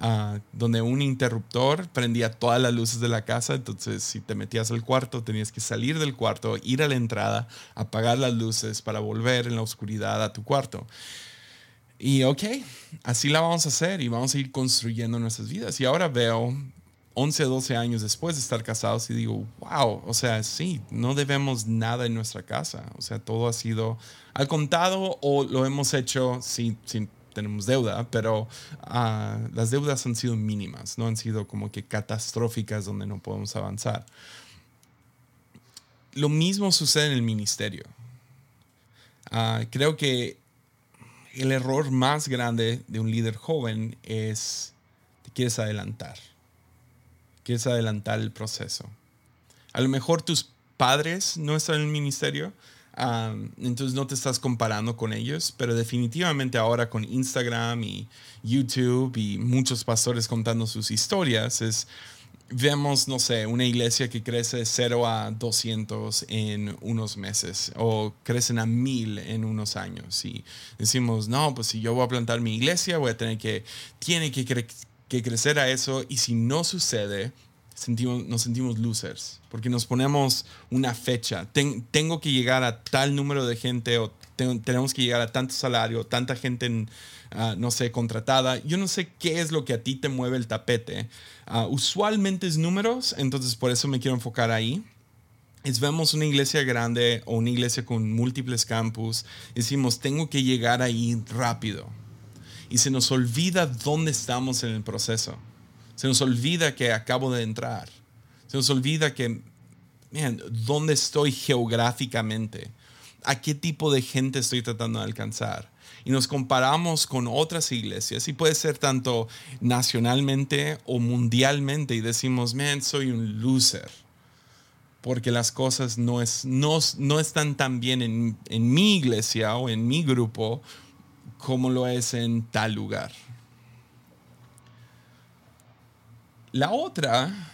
uh, donde un interruptor prendía todas las luces de la casa. Entonces, si te metías al cuarto, tenías que salir del cuarto, ir a la entrada, apagar las luces para volver en la oscuridad a tu cuarto. Y ok, así la vamos a hacer y vamos a ir construyendo nuestras vidas. Y ahora veo 11, 12 años después de estar casados y digo, wow, o sea, sí, no debemos nada en nuestra casa. O sea, todo ha sido al contado o lo hemos hecho sin, sin tenemos deuda, pero uh, las deudas han sido mínimas, no han sido como que catastróficas donde no podemos avanzar. Lo mismo sucede en el ministerio. Uh, creo que el error más grande de un líder joven es te quieres adelantar quieres adelantar el proceso. A lo mejor tus padres no están en el ministerio, um, entonces no te estás comparando con ellos, pero definitivamente ahora con Instagram y YouTube y muchos pastores contando sus historias, es, vemos, no sé, una iglesia que crece de 0 a 200 en unos meses o crecen a 1000 en unos años y decimos, no, pues si yo voy a plantar mi iglesia, voy a tener que, tiene que que crecer a eso y si no sucede, sentimos, nos sentimos losers, porque nos ponemos una fecha. tengo que llegar a tal número de gente o tenemos que llegar a tanto salario, tanta gente, uh, no sé, contratada. Yo no sé qué es lo que a ti te mueve el tapete. Uh, usualmente es números, entonces por eso me quiero enfocar ahí. Es vemos una iglesia grande o una iglesia con múltiples campus, decimos, tengo que llegar ahí rápido y se nos olvida dónde estamos en el proceso. Se nos olvida que acabo de entrar. Se nos olvida que, man, dónde estoy geográficamente. A qué tipo de gente estoy tratando de alcanzar. Y nos comparamos con otras iglesias y puede ser tanto nacionalmente o mundialmente y decimos, man, soy un loser porque las cosas no, es, no, no están tan bien en, en, mi iglesia o en mi grupo como lo es en tal lugar. La otra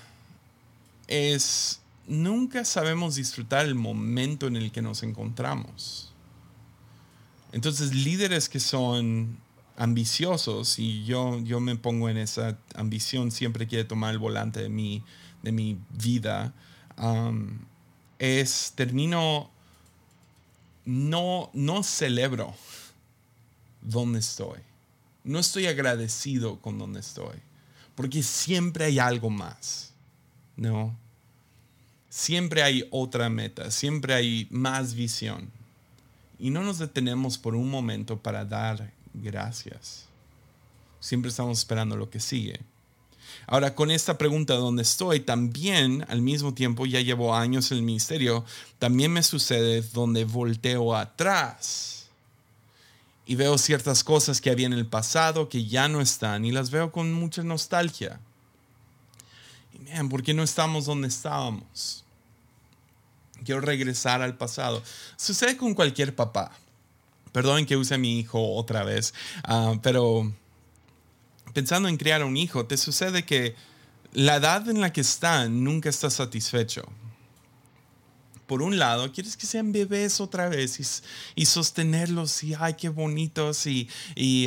es, nunca sabemos disfrutar el momento en el que nos encontramos. Entonces, líderes que son ambiciosos, y yo, yo me pongo en esa ambición, siempre quiere tomar el volante de mi, de mi vida, es, termino, no, no celebro dónde estoy. No estoy agradecido con dónde estoy. porque siempre hay algo más, ¿no? Siempre hay otra meta, siempre hay más visión. Y no nos detenemos por un momento para dar gracias. Siempre estamos esperando lo que sigue. Ahora, con esta pregunta ¿dónde estoy, también al mismo tiempo ya llevo años en el ministerio, también me sucede donde volteo atrás y veo ciertas cosas que había en el pasado que ya no están y las veo con mucha nostalgia. Y man, ¿por qué no estamos donde estábamos? Quiero regresar al pasado. Sucede con cualquier papá. Perdonen que use a mi hijo otra vez, ah, pero pensando en criar un hijo, te sucede que la edad en la que están nunca está satisfecho. Por un lado, quieres que sean bebés otra vez y, sostenerlos y, ay, qué bonitos y,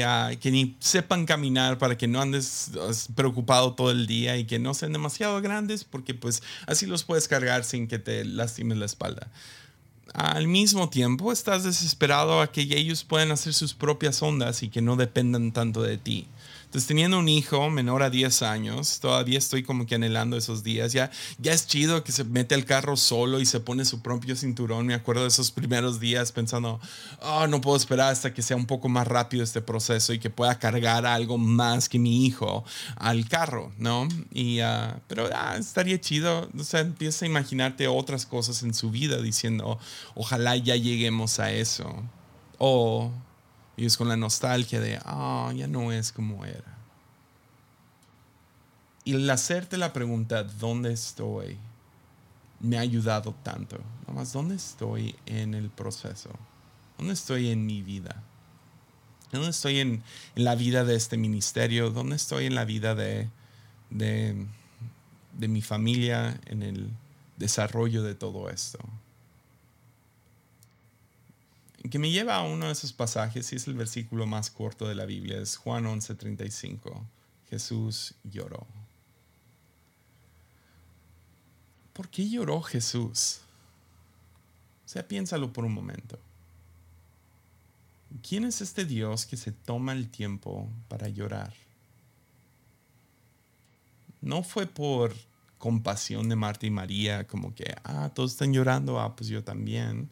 ah, que ni sepan caminar para que no andes preocupado todo el día y que no sean demasiado grandes porque pues así los puedes cargar sin que te lastimes la espalda al mismo tiempo estás desesperado a que ellos puedan hacer sus propias ondas y que no dependan tanto de ti. Entonces, teniendo un hijo menor a 10 años, todavía estoy como que anhelando esos días. Ya, ya es chido que se mete al carro solo y se pone su propio cinturón. Me acuerdo de esos primeros días pensando, oh, no puedo esperar hasta que sea un poco más rápido este proceso y que pueda cargar algo más que mi hijo al carro, ¿no? Y, uh, pero ah, estaría chido. O sea, empieza a imaginarte otras cosas en su vida diciendo, ojalá ya lleguemos a eso. O es con la nostalgia de, ah, ya no es como era. Y el hacerte la pregunta, ¿dónde estoy? Me ha ayudado tanto. Nomás, ¿dónde estoy en el proceso? ¿Dónde estoy en mi vida? ¿Dónde estoy en, en la vida de este ministerio? ¿Dónde estoy en la vida de, de, de mi familia, en el desarrollo de todo esto? Que me lleva a uno de esos pasajes, y es el versículo más corto de la Biblia, es Juan 11:35. Jesús lloró. ¿Por qué lloró Jesús? O sea, piénsalo por un momento. ¿Quién es este Dios que se toma el tiempo para llorar? No fue por compasión de Marta y María, como que, ah, todos están llorando, ah, pues yo también.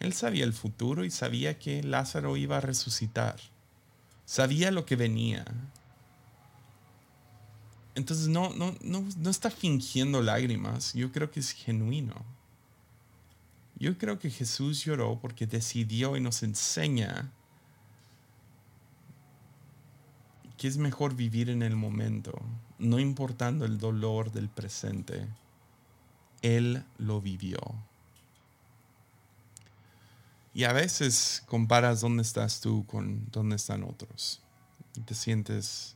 Él sabía el futuro y sabía que Lázaro iba a resucitar. Sabía lo que venía. Entonces no, no, no, no está fingiendo lágrimas. Yo creo que es genuino. Yo creo que Jesús lloró porque decidió y nos enseña que es mejor vivir en el momento, no importando el dolor del presente. Él lo vivió. Y a veces comparas dónde estás tú con dónde están otros. Y te sientes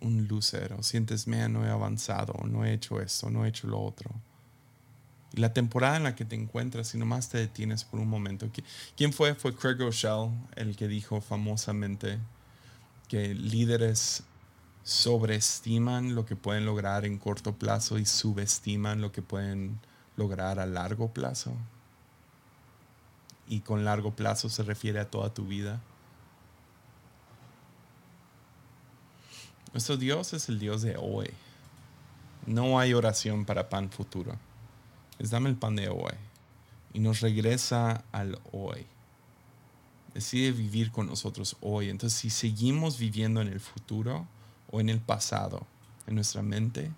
un lucero, sientes, me no he avanzado, no he hecho esto, no he hecho lo otro. Y la temporada en la que te encuentras y nomás te detienes por un momento. ¿Quién fue? Fue Craig Rochelle, el que dijo famosamente que líderes sobreestiman lo que pueden lograr en corto plazo y subestiman lo que pueden lograr a largo plazo y con largo plazo se refiere a toda tu vida. Nuestro Dios es el Dios de hoy. No hay oración para pan futuro. Es dame el pan de hoy. Y nos regresa al hoy. Decide vivir con nosotros hoy. Entonces, si seguimos viviendo en el futuro o en el pasado, en nuestra mente,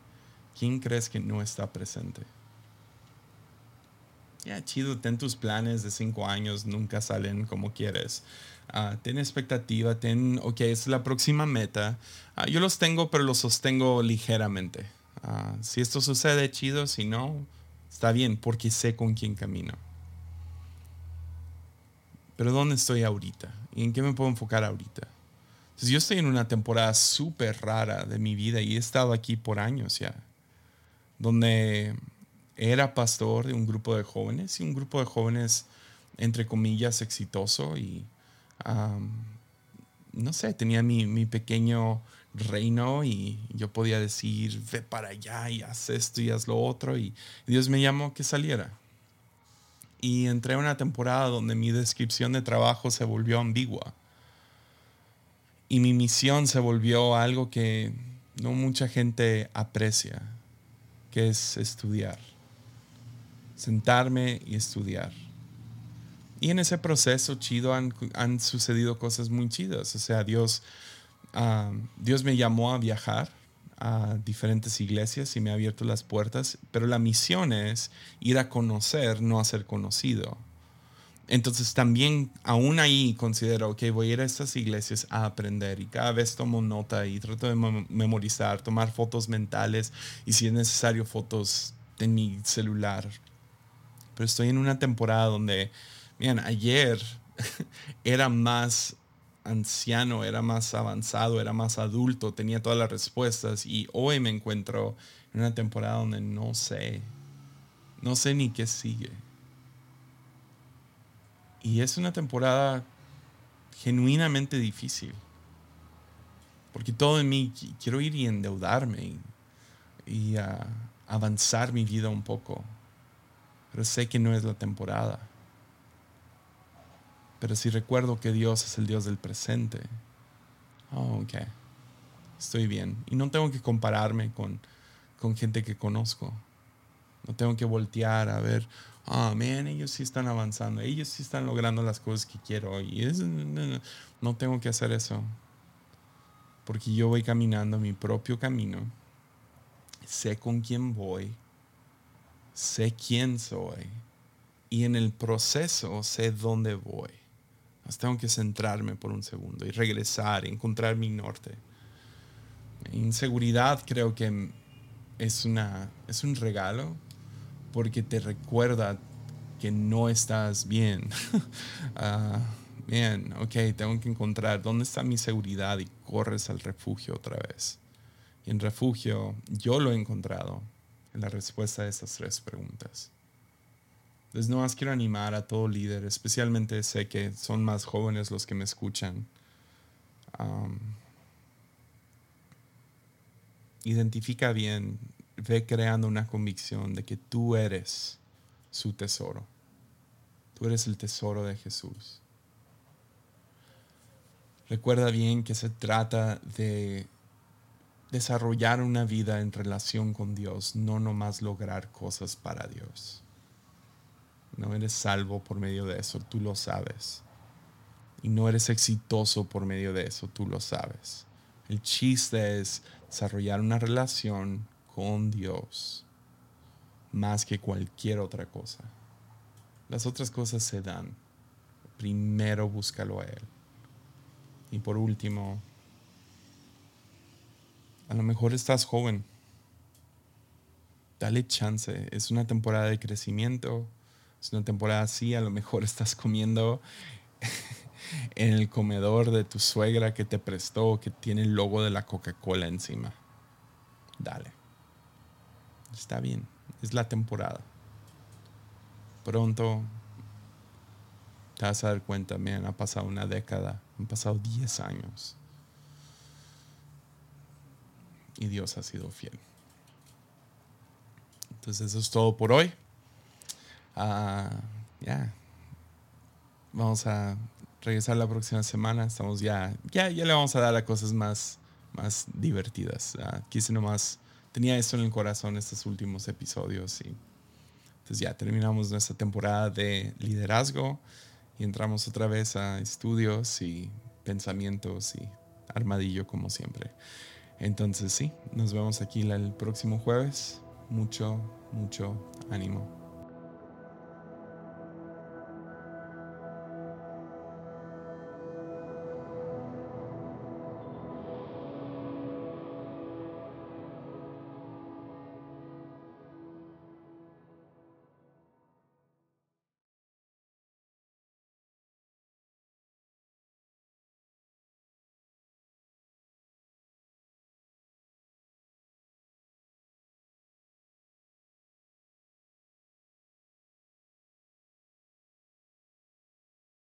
¿quién crees que no está presente? Ya chido, ten tus planes de cinco años, nunca salen como quieres. Uh, ten expectativa, ten, ok, es la próxima meta. Ah, yo los tengo, pero los sostengo ligeramente. Ah, si esto sucede, chido, si no, está bien, porque sé con quién camino. Pero ¿dónde estoy ahorita? ¿Y en qué me puedo enfocar ahorita? Entonces yo estoy en una temporada súper rara de mi vida y he estado aquí por años ya, donde era pastor de un grupo de jóvenes y un grupo de jóvenes, entre comillas, exitoso y, no sé, tenía mi, pequeño reino y yo podía decir, ve para allá y haz esto y haz lo otro y Dios me llamó que saliera. Y entré a una temporada donde mi descripción de trabajo se volvió ambigua y mi misión se volvió algo que no mucha gente aprecia, que es estudiar. Sentarme y estudiar. Y en ese proceso chido han, han sucedido cosas muy chidas. O sea, Dios, ah, Dios me llamó a viajar a diferentes iglesias y me ha abierto las puertas, pero la misión es ir a conocer, no a ser conocido. Entonces también aún ahí considero que voy a ir a estas iglesias a aprender y cada vez tomo nota y trato de memorizar, tomar fotos mentales y si es necesario fotos de mi celular. Pero estoy en una temporada donde, miren, ayer era más anciano, era más avanzado, era más adulto, tenía todas las respuestas y hoy me encuentro en una temporada donde no sé, no sé ni qué sigue. Y es una temporada genuinamente difícil. Porque todo en mí quiero ir y endeudarme y, avanzar mi vida un poco. Pero sé que no es la temporada. Pero si recuerdo que Dios es el Dios del presente, oh, ok, estoy bien. Y no tengo que compararme con, con gente que conozco. No tengo que voltear a ver, ah, man, ellos sí están avanzando, ellos sí están logrando las cosas que quiero. Y no tengo que hacer eso. Porque yo voy caminando mi propio camino. Sé con quién voy. Sé quién soy. Y en el proceso sé dónde voy. tengo que centrarme por un segundo y regresar, encontrar mi norte. Inseguridad creo que es, una, es un regalo porque te recuerda que no estás bien. Ah, bien, ok, tengo que encontrar dónde está mi seguridad y corres al refugio otra vez. Y en refugio yo lo he encontrado en la respuesta a estas tres preguntas. Entonces, no más quiero animar a todo líder, especialmente sé que son más jóvenes los que me escuchan. identifica bien ve creando una convicción de que tú eres su tesoro. Tú eres el tesoro de Jesús. Recuerda bien que se trata de desarrollar una vida en relación con Dios, no nomás lograr cosas para Dios. No eres salvo por medio de eso, tú lo sabes. Y no eres exitoso por medio de eso, tú lo sabes. El chiste es desarrollar una relación con Dios más que cualquier otra cosa. Las otras cosas se dan. Primero búscalo a Él. Y por último, a lo mejor estás joven. Dale chance. Es una temporada de crecimiento. Es una temporada así. A lo mejor estás comiendo en el comedor de tu suegra que te prestó, que tiene el logo de la Coca-Cola encima. Dale. Está bien, es la temporada. Pronto te vas a dar cuenta, me ha pasado una década, han pasado 10 años. Y Dios ha sido fiel. Entonces eso es todo por hoy. Ah, ya. Vamos a regresar la próxima semana. Estamos ya, ya, ya le vamos a dar a cosas más, más divertidas. Uh, quise nomás tenía eso en el corazón estos últimos episodios y entonces ya terminamos nuestra temporada de liderazgo y entramos otra vez a estudios y pensamientos y armadillo como siempre. Entonces sí, nos vemos aquí el próximo jueves. Mucho, mucho ánimo.